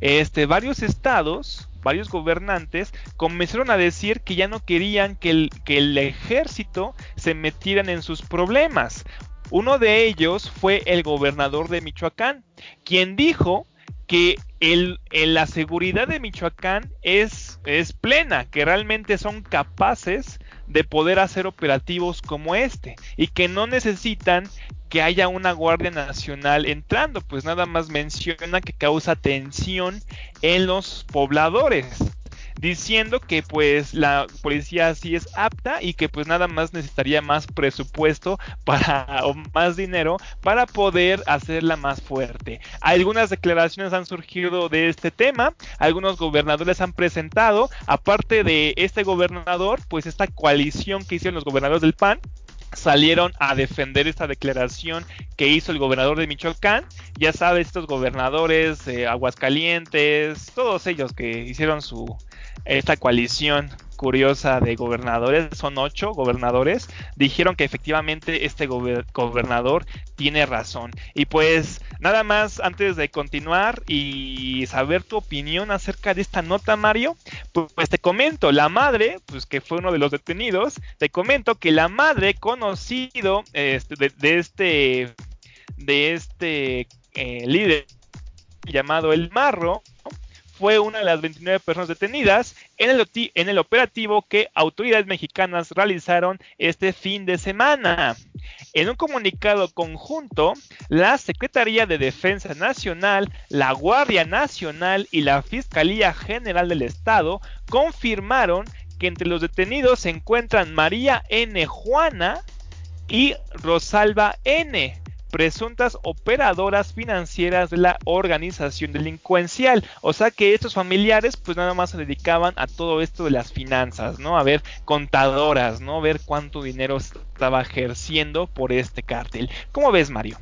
Este, varios estados, varios gobernantes comenzaron a decir que ya no querían que el, ejército se metieran en sus problemas. Uno de ellos fue el gobernador de Michoacán, quien dijo que la seguridad de Michoacán es, es plena, que realmente son capaces de poder hacer operativos como este y que no necesitan que haya una Guardia Nacional entrando, pues nada más menciona que causa tensión en los pobladores diciendo que pues la policía sí es apta y que pues nada más necesitaría más presupuesto para o más dinero para poder hacerla más fuerte. Algunas declaraciones han surgido de este tema, algunos gobernadores han presentado, aparte de este gobernador, pues esta coalición que hicieron los gobernadores del PAN, salieron a defender esta declaración que hizo el gobernador de Michoacán. Ya sabes, estos gobernadores, eh, Aguascalientes, todos ellos que hicieron su esta coalición curiosa de gobernadores, son ocho gobernadores, dijeron que efectivamente este gobernador tiene razón. Y pues nada más antes de continuar y saber tu opinión acerca de esta nota, Mario, pues, te comento, la madre, pues que fue uno de los detenidos, te comento que la madre conocido este, de, este de este eh, líder llamado El Marro, fue una de las 29 personas detenidas en el, operativo que autoridades mexicanas realizaron este fin de semana. En un comunicado conjunto, la Secretaría de Defensa Nacional, la Guardia Nacional y la Fiscalía General del Estado confirmaron que entre los detenidos se encuentran María N. Juana y Rosalba N presuntas operadoras financieras de la organización delincuencial. O sea que estos familiares pues nada más se dedicaban a todo esto de las finanzas, ¿no? A ver contadoras, ¿no? Ver cuánto dinero estaba ejerciendo por este cártel. ¿Cómo ves, Mario?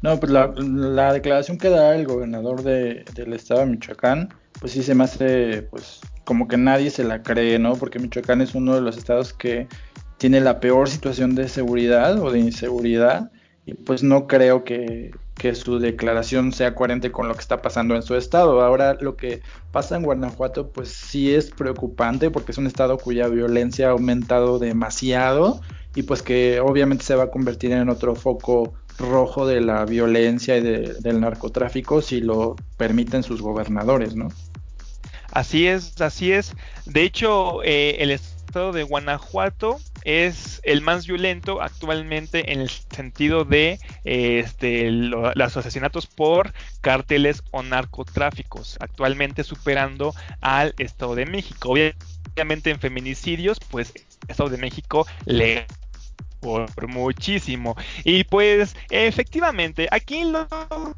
No, pues la, declaración que da el gobernador de, del estado de Michoacán, pues sí se me hace, pues como que nadie se la cree, ¿no? Porque Michoacán es uno de los estados que tiene la peor situación de seguridad o de inseguridad pues no creo que, su declaración sea coherente con lo que está pasando en su estado. Ahora lo que pasa en Guanajuato pues sí es preocupante porque es un estado cuya violencia ha aumentado demasiado y pues que obviamente se va a convertir en otro foco rojo de la violencia y del narcotráfico si lo permiten sus gobernadores, ¿no? Así es, así es. De hecho, eh, el estado de Guanajuato es el más violento actualmente en el sentido de este, los asesinatos por cárteles o narcotráficos, actualmente superando al Estado de México. Obviamente en feminicidios, pues Estado de México le por muchísimo. Y pues efectivamente, aquí lo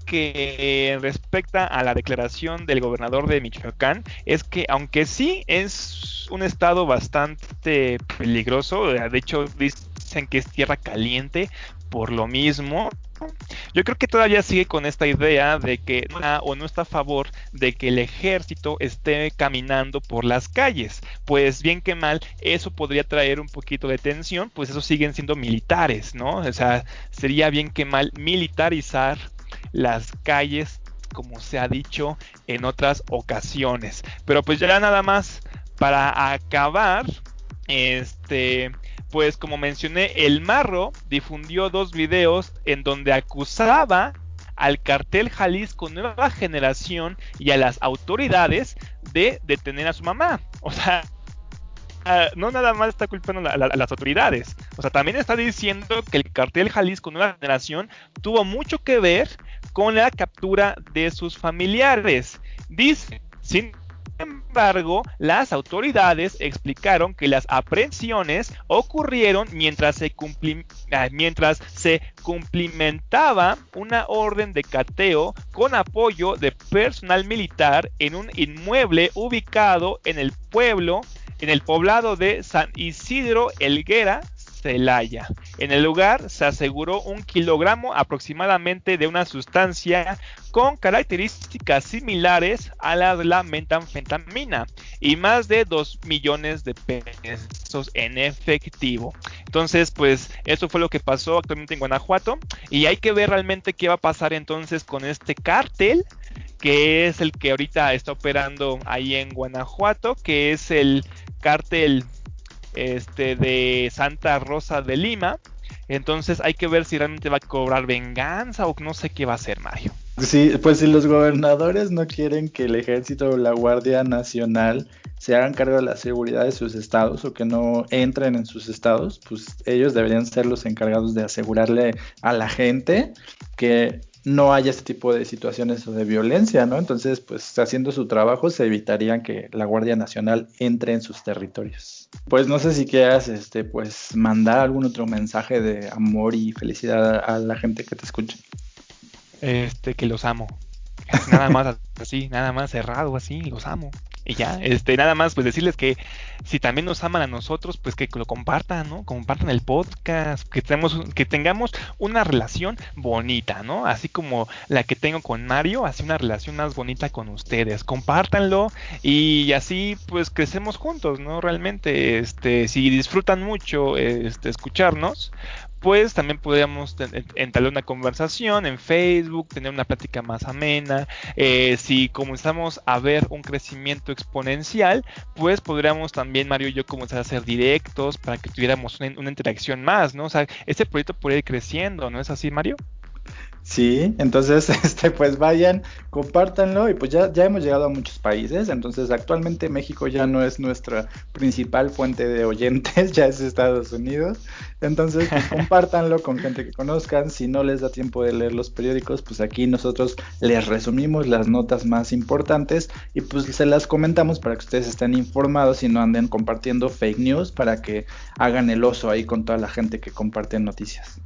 que respecta a la declaración del gobernador de Michoacán es que aunque sí es un estado bastante peligroso, de hecho dicen que es tierra caliente por lo mismo, yo creo que todavía sigue con esta idea de que no o no está a favor de que el ejército esté caminando por las calles. Pues bien que mal, eso podría traer un poquito de tensión, pues eso siguen siendo militares, ¿no? O sea, sería bien que mal militarizar las calles como se ha dicho en otras ocasiones. Pero pues ya nada más para acabar, este, pues como mencioné, el Marro difundió dos videos en donde acusaba al cartel Jalisco Nueva Generación y a las autoridades de detener a su mamá. O sea, ah, no nada más está culpando a, las autoridades. O sea, también está diciendo que el cartel Jalisco Nueva Generación tuvo mucho que ver con la captura de sus familiares. Dice, sin embargo, las autoridades explicaron que las aprehensiones ocurrieron mientras se, ah, mientras se cumplimentaba una orden de cateo con apoyo de personal militar en un inmueble ubicado en el pueblo, en el poblado de San Isidro Elguera, Celaya. En el lugar se aseguró un kilogramo aproximadamente de una sustancia con características similares a las de la metanfetamina y más de 2 millones de pesos en efectivo. Entonces, pues eso fue lo que pasó actualmente en Guanajuato y hay que ver realmente qué va a pasar entonces con este cártel que es el que ahorita está operando ahí en Guanajuato, que es el cártel este, de Santa Rosa de Lima. Entonces hay que ver si realmente va a cobrar venganza o no sé qué va a hacer Mario. Sí, pues si los gobernadores no quieren que el ejército o la Guardia Nacional se hagan cargo de la seguridad de sus estados o que no entren en sus estados, pues ellos deberían ser los encargados de asegurarle a la gente que no haya este tipo de situaciones o de violencia, ¿no? Entonces, pues haciendo su trabajo se evitarían que la Guardia Nacional entre en sus territorios. Pues no sé si quieras, este, pues mandar algún otro mensaje de amor y felicidad a la gente que te escucha. Este, que los amo. Nada más así, nada más cerrado así, los amo. Y ya, este, nada más, pues decirles que si también nos aman a nosotros, pues que lo compartan, ¿no? Compartan el podcast, que tenemos, que tengamos una relación bonita, ¿no? Así como la que tengo con Mario, así una relación más bonita con ustedes. Compártanlo y así, pues crecemos juntos, ¿no? Realmente, este, si disfrutan mucho, este, escucharnos, pues también podríamos entablar una conversación en Facebook, tener una plática más amena. Eh, si comenzamos a ver un crecimiento exponencial, pues podríamos también, Mario y yo, comenzar a hacer directos para que tuviéramos una, interacción más, ¿no? O sea, este proyecto puede ir creciendo, ¿no es así, Mario? Sí, entonces, este, pues vayan, compártanlo y pues ya, ya hemos llegado a muchos países, entonces actualmente México ya no es nuestra principal fuente de oyentes, ya es Estados Unidos, entonces pues, compártanlo con gente que conozcan, si no les da tiempo de leer los periódicos, pues aquí nosotros les resumimos las notas más importantes y pues se las comentamos para que ustedes estén informados y no anden compartiendo fake news para que hagan el oso ahí con toda la gente que comparte noticias.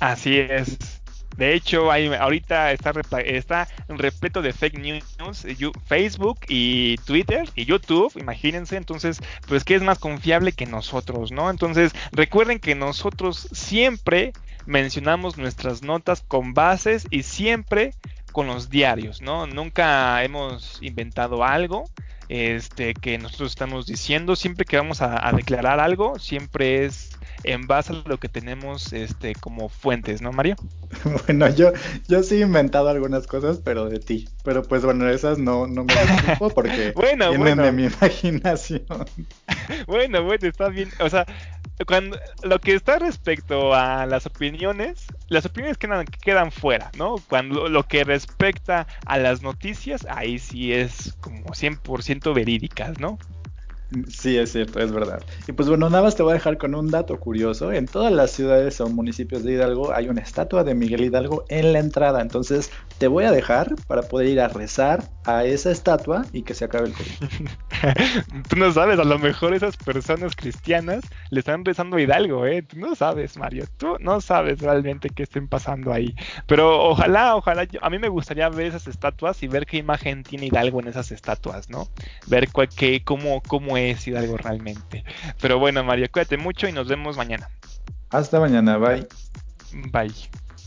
Así es. De hecho, hay, ahorita está, está repleto de fake news, Facebook y Twitter y YouTube, imagínense. Entonces, pues, ¿qué es más confiable que nosotros, no? Entonces, recuerden que nosotros siempre mencionamos nuestras notas con bases y siempre con los diarios, ¿no? Nunca hemos inventado algo este, que nosotros estamos diciendo. Siempre que vamos a declarar algo, siempre es en base a lo que tenemos este, como fuentes, ¿no, Mario? Bueno, yo, yo sí he inventado algunas cosas, pero de ti. Pero pues bueno, esas no, no me preocupo porque bueno, vienen de mi imaginación. bueno, bueno, está bien. O sea, cuando lo que está respecto a las opiniones, las opiniones quedan, quedan fuera, ¿no? Cuando lo que respecta a las noticias, ahí sí es como 100% verídicas, ¿no? Sí, es cierto, es verdad. Y pues bueno, nada más te voy a dejar con un dato curioso. En todas las ciudades o municipios de Hidalgo hay una estatua de Miguel Hidalgo en la entrada. Entonces te voy a dejar para poder ir a rezar a esa estatua y que se acabe el COVID. Tú no sabes, a lo mejor esas personas cristianas le están rezando a Hidalgo, ¿eh? Tú no sabes, Mario. Tú no sabes realmente qué estén pasando ahí. Pero ojalá, ojalá, a mí me gustaría ver esas estatuas y ver qué imagen tiene Hidalgo en esas estatuas, ¿no? Ver cuál, qué, cómo, cómo es Hidalgo realmente. Pero bueno, Mario, cuídate mucho y nos vemos mañana. Hasta mañana, bye. Bye.